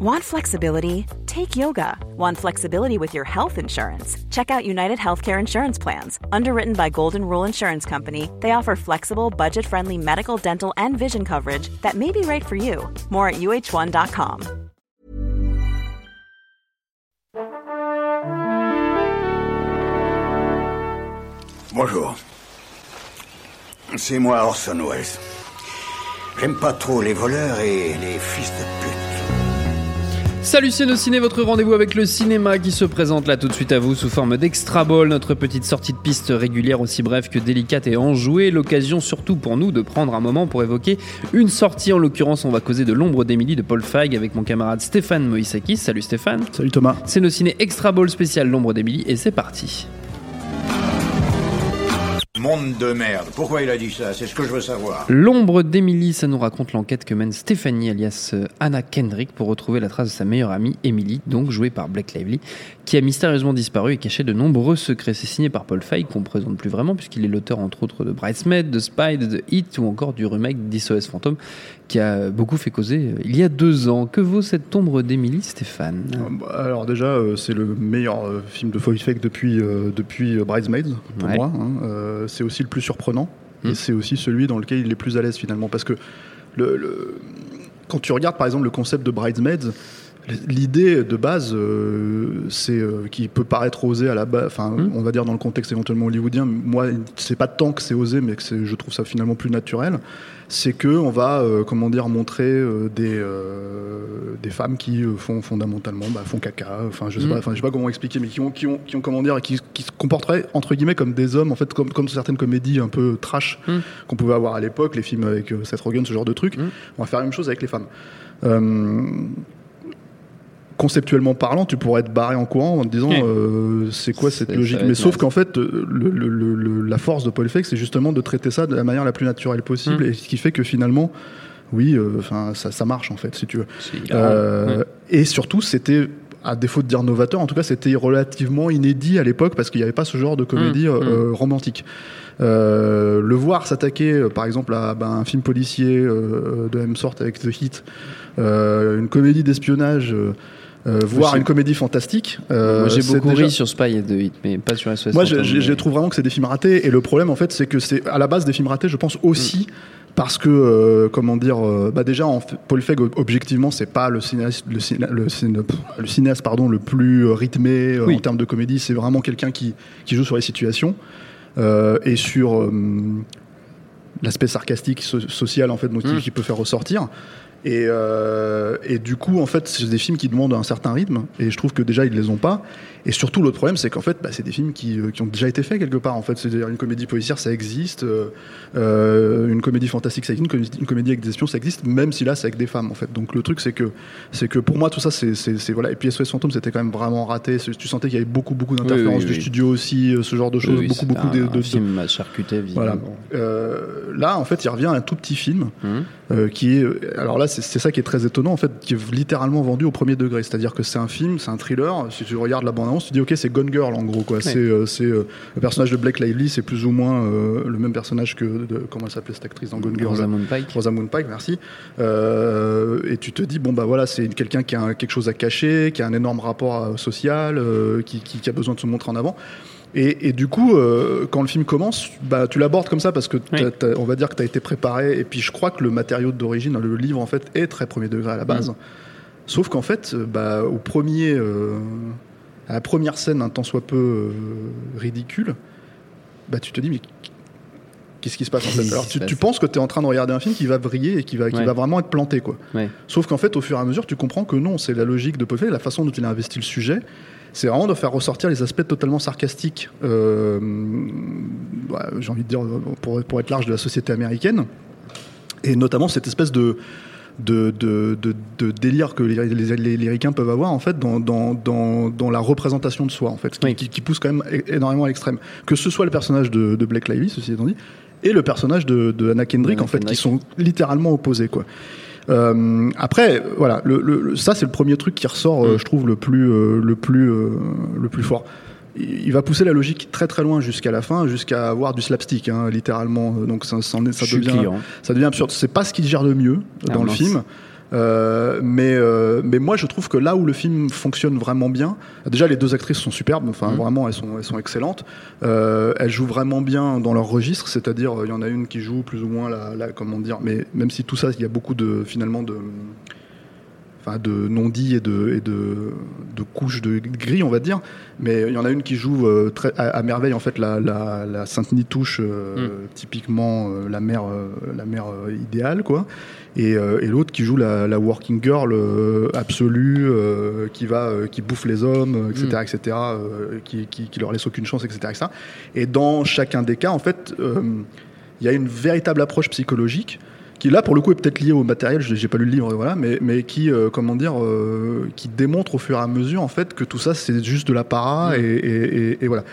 Want flexibility? Take yoga. Want flexibility with your health insurance? Check out United Healthcare Insurance Plans. Underwritten by Golden Rule Insurance Company, they offer flexible, budget friendly medical, dental, and vision coverage that may be right for you. More at uh1.com. Bonjour. C'est moi Orson Welles. J'aime pas trop les voleurs et les fils de pute. Salut c'est Ciné, votre rendez-vous avec le cinéma qui se présente là tout de suite à vous sous forme d'extra ball, notre petite sortie de piste régulière aussi brève que délicate et enjouée, l'occasion surtout pour nous de prendre un moment pour évoquer une sortie, en l'occurrence on va causer de l'ombre d'Émilie de Paul Feig avec mon camarade Stéphane Moïsakis. Salut Stéphane. Salut Thomas. C'est nos ciné extra ball spécial l'ombre d'Émilie et c'est parti. Monde de merde. Pourquoi il a dit ça? C'est ce que je veux savoir. L'ombre d'Emily, ça nous raconte l'enquête que mène Stéphanie alias euh, Anna Kendrick pour retrouver la trace de sa meilleure amie Emily, donc jouée par Blake Lively, qui a mystérieusement disparu et caché de nombreux secrets. C'est signé par Paul Feig qu'on ne présente plus vraiment puisqu'il est l'auteur entre autres de Bridesmaid, de Spy, de The Hit ou encore du remake d'SOS Phantom qui a beaucoup fait causer euh, il y a deux ans. Que vaut cette ombre d'Emily, Stéphane? Euh, bah, Alors déjà, euh, c'est le meilleur film de Foy Fake depuis, depuis Bridesmaids, pour moi. Hein. C'est aussi le plus surprenant. Et hmm. c'est aussi celui dans lequel il est plus à l'aise finalement. Parce que le, quand tu regardes par exemple le concept de Bridesmaids, L'idée de base, c'est qui peut paraître osé à la base, enfin, hmm. on va dire dans le contexte éventuellement hollywoodien. Moi, c'est pas tant que c'est osé, mais que je trouve ça finalement plus naturel c'est que on va euh, comment dire montrer euh, des euh, des femmes qui font fondamentalement bah, font caca enfin je sais mm. pas enfin je sais pas comment expliquer mais qui ont qui ont qui ont comment dire qui, qui se comporteraient entre guillemets comme des hommes en fait comme comme certaines comédies un peu trash mm. qu'on pouvait avoir à l'époque les films avec Seth Rogen ce genre de trucs mm. on va faire la même chose avec les femmes conceptuellement parlant, tu pourrais être barré en courant en te disant euh, c'est quoi cette logique. Mais sauf qu'en fait, le, la force de Paul Feig, c'est justement de traiter ça de la manière la plus naturelle possible, mm. et ce qui fait que finalement, oui, euh, enfin, ça, ça, marche en fait, si tu veux. Euh, et surtout, c'était à défaut de dire novateur, en tout cas, c'était relativement inédit à l'époque parce qu'il n'y avait pas ce genre de comédie mm. Mm. romantique. le voir s'attaquer, par exemple, à ben, un film policier de la même sorte avec The Hit, une comédie d'espionnage euh, voir une comédie fantastique. Euh, j'ai beaucoup ri sur Spy et The Hit, mais pas sur SOS. Moi, je, trouve vraiment que c'est des films ratés. Et le problème, en fait, c'est que c'est à la base des films ratés, je pense aussi. Mm. Parce que, euh, comment dire, bah déjà, en, Paul Feig, objectivement, c'est pas le cinéaste, le, le, cinéaste pardon, le plus rythmé en termes de comédie. C'est vraiment quelqu'un qui, qui, joue sur les situations et sur l'aspect sarcastique, social, en fait, donc, mm. qui, peut faire ressortir. Et, euh, et, du coup, en fait, c'est des films qui demandent un certain rythme, et je trouve que déjà ils les ont pas. Et surtout, l'autre problème, c'est qu'en fait, bah, c'est des films qui, euh, qui, ont déjà été faits quelque part. En fait, c'est-à-dire une comédie policière, ça existe, euh, une comédie fantastique, ça existe, une comédie, une comédie, avec des espions, ça existe, même si là, c'est avec des femmes, en fait. Donc le truc, c'est que, c'est que pour moi, tout ça, c'est voilà. Et puis SOS Fantôme, c'était quand même vraiment raté. Tu sentais qu'il y avait beaucoup, beaucoup d'interférences du studio aussi, ce genre de choses, beaucoup, beaucoup de, de, film charcuté, Voilà. là, en fait, il revient à un tout petit film mmh. qui est, alors là, c'est ça qui est très étonnant, en fait, qui est littéralement vendu au premier degré. C'est-à-dire que c'est un film, c'est un thriller. Si tu regardes la bande-annonce, tu dis, ok, c'est Gone Girl, en gros, quoi. C'est euh, euh, le personnage de Blake Lively, c'est plus ou moins euh, le même personnage que, de, comment elle s'appelait cette actrice dans Gone Girl? Rosamund Pike. Rosamund Pike, merci. et tu te dis, bon, bah voilà, c'est quelqu'un qui a quelque chose à cacher, qui a un énorme rapport social, qui, qui, a besoin de se montrer en avant. Et, du coup, quand le film commence, bah, tu l'abordes comme ça parce que on va dire que tu as été préparé. Et puis je crois que le matériau d'origine, le livre en fait, est très premier degré à la base. Mm. Sauf qu'en fait, bah, au premier, à la première scène, un tant soit peu euh, ridicule, bah, tu te dis, mais qu'est-ce qui se passe en fait? Alors tu, penses que tu es en train de regarder un film qui va briller et qui va, qui va vraiment être planté. quoi. Sauf qu'en fait, au fur et à mesure, tu comprends que non, c'est la logique de Poffet, la façon dont il a investi le sujet. C'est vraiment de faire ressortir les aspects totalement sarcastiques, euh, j'ai envie de dire, pour, pour être large, de la société américaine. Et notamment cette espèce de, de, de, de, délire que les, les, les, ricains peuvent avoir en fait dans, dans, dans, dans, la représentation de soi en fait, qui, qui, pousse quand même énormément à l'extrême. Que ce soit le personnage de, de Blake Lively, ceci étant dit, et le personnage de, de Anna Kendrick en fait, qui sont littéralement opposés quoi. Euh, après, voilà, le, le, ça c'est le premier truc qui ressort, euh, mm. je trouve le plus, euh, le plus, euh, le plus fort il va pousser la logique très très loin jusqu'à la fin, jusqu'à avoir du slapstick, hein, littéralement. Donc ça, ça, ça devient, ça devient absurde. C'est pas ce qu'il gère de mieux ah, dans le film. Euh, mais, euh, mais moi, je trouve que là où le film fonctionne vraiment bien, déjà les deux actrices sont superbes, enfin Mhm. vraiment elles sont, elles sont excellentes. Euh, elles jouent vraiment bien dans leur registre, c'est-à-dire il y en a une qui joue plus ou moins la, la- comment dire, mais même si tout ça, il y a beaucoup de finalement de enfin de non-dits et de, et de, de couches de gris, on va dire. Mais il y en a une qui joue euh, très, à, à merveille en fait la, la, la Sainte Nitouche, euh, typiquement euh, la mère, la mère idéale, quoi. Et, et l'autre qui joue la, la working girl absolue, qui va, qui bouffe les hommes, etc., Mm. etc., qui, qui, qui leur laisse aucune chance, etc., etc. Et dans chacun des cas, en fait, il y a une véritable approche psychologique qui là pour le coup est peut-être liée au matériel, je- j'ai pas lu le livre, voilà, mais, mais qui euh, comment dire, euh, qui démontre au fur et à mesure en fait que tout ça c'est juste de l'apparat Mm. et, et- et- et voilà.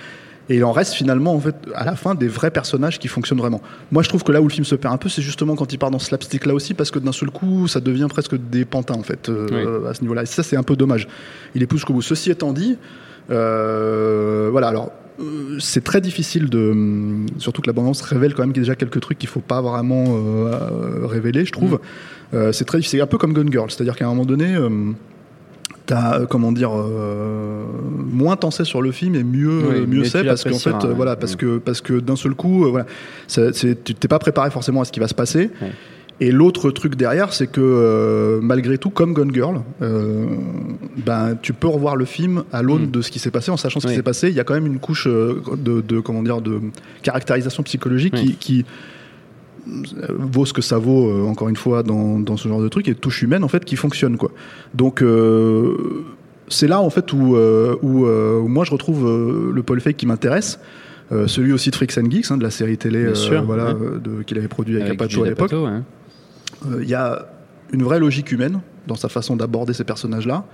Et il en reste finalement en fait à la fin des vrais personnages qui fonctionnent vraiment. Moi je trouve que là où le film se perd un peu, c'est justement quand il part dans ce slapstick là aussi parce que d'un seul coup ça devient presque des pantins en fait euh, à ce niveau-là. Et ça c'est un peu dommage. Il est plus jusqu'au bout. Ceci étant dit, euh, voilà alors. Euh, C'est très difficile de. hum, Surtout que la bande-annonce révèle quand même qu'il y a déjà quelques trucs qu'il faut pas vraiment euh, euh, révéler, je trouve. Euh, c'est très difficile. Un peu comme Gun Girl, c'est-à-dire qu'à un moment donné, euh, t'as euh, comment dire euh, moins t'en sais sur le film et mieux Oui, mieux c'est parce qu'en fait euh, ouais. voilà parce Mm. que parce que d'un seul coup euh, voilà t'es pas préparé forcément à ce qui va se passer. Ouais. Et l'autre truc derrière, c'est que euh, malgré tout, comme Gone Girl, euh, ben tu peux revoir le film à l'aune Mm. de ce qui s'est passé, en sachant ce qui s'est passé. Il y a quand même une couche euh, de, de comment dire de caractérisation psychologique Oui. qui, qui vaut ce que ça vaut euh, encore une fois dans, dans ce genre de truc et touche humaine en fait qui fonctionne quoi. Donc euh, c'est là en fait où, euh, où, où moi je retrouve le Paul Feig qui m'intéresse. Celui aussi de Freaks and Geeks, hein, de la série télé voilà, qu'il avait produit avec, Avec à l'époque. Ouais. Euh, Il y a une vraie logique humaine dans sa façon d'aborder ces personnages-là.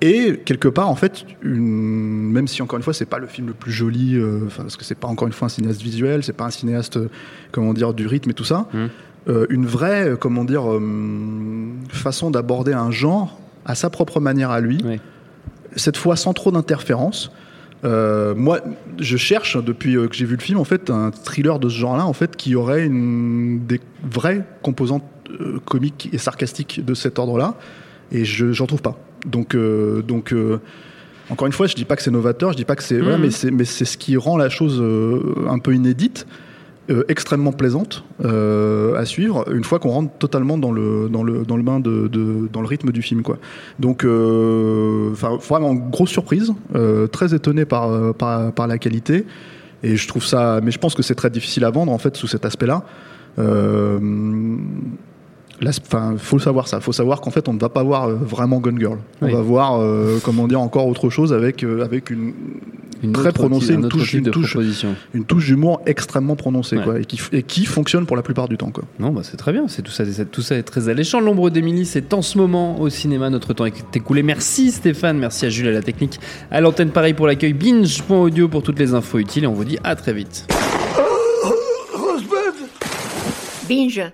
Et quelque part, en fait, une... même si encore une fois, c'est pas le film le plus joli, euh, parce que c'est pas encore une fois un cinéaste visuel, c'est pas un cinéaste, euh, comment dire, du rythme et tout ça, Mm. euh, une vraie, comment dire, façon d'aborder un genre à sa propre manière à lui, cette fois sans trop d'interférences. Euh, moi, je cherche depuis euh, que j'ai vu le film en fait un thriller de ce genre-là en fait qui aurait une des vraies composantes euh, comiques et sarcastiques de cet ordre-là, et je j'en trouve pas. Donc euh, donc encore une fois, je dis pas que c'est novateur, je dis pas que c'est Mhm. mais c'est mais c'est ce qui rend la chose un peu inédite. Euh, extrêmement plaisante euh, à suivre une fois qu'on rentre totalement dans le dans le dans le bain de, dans le rythme du film quoi. Donc euh, vraiment grosse surprise très étonné par, par par la qualité. Et je trouve ça mais je pense que c'est très difficile à vendre en fait sous cet aspect là Là, c'est- enfin, faut le savoir ça. Faut savoir qu'en fait, on ne va pas voir euh, vraiment Gun Girl. On Oui. va voir, euh, comment dire, encore autre chose avec euh, avec une Une Très prononcée, un une touche- une touche. une touche d'humour extrêmement prononcée, Ouais. quoi, et qui et qui fonctionne pour la plupart du temps, quoi. Non, bah c'est très bien. C'est tout ça, c'est- tout ça est très alléchant. L'ombre d'Émilie, c'est en ce moment au cinéma. Notre temps est écoulé. Merci Stéphane, merci à Jules à la technique, à l'antenne pareil pour l'accueil. Binge.audio pour toutes les infos utiles. Et on vous dit à très vite. Binge.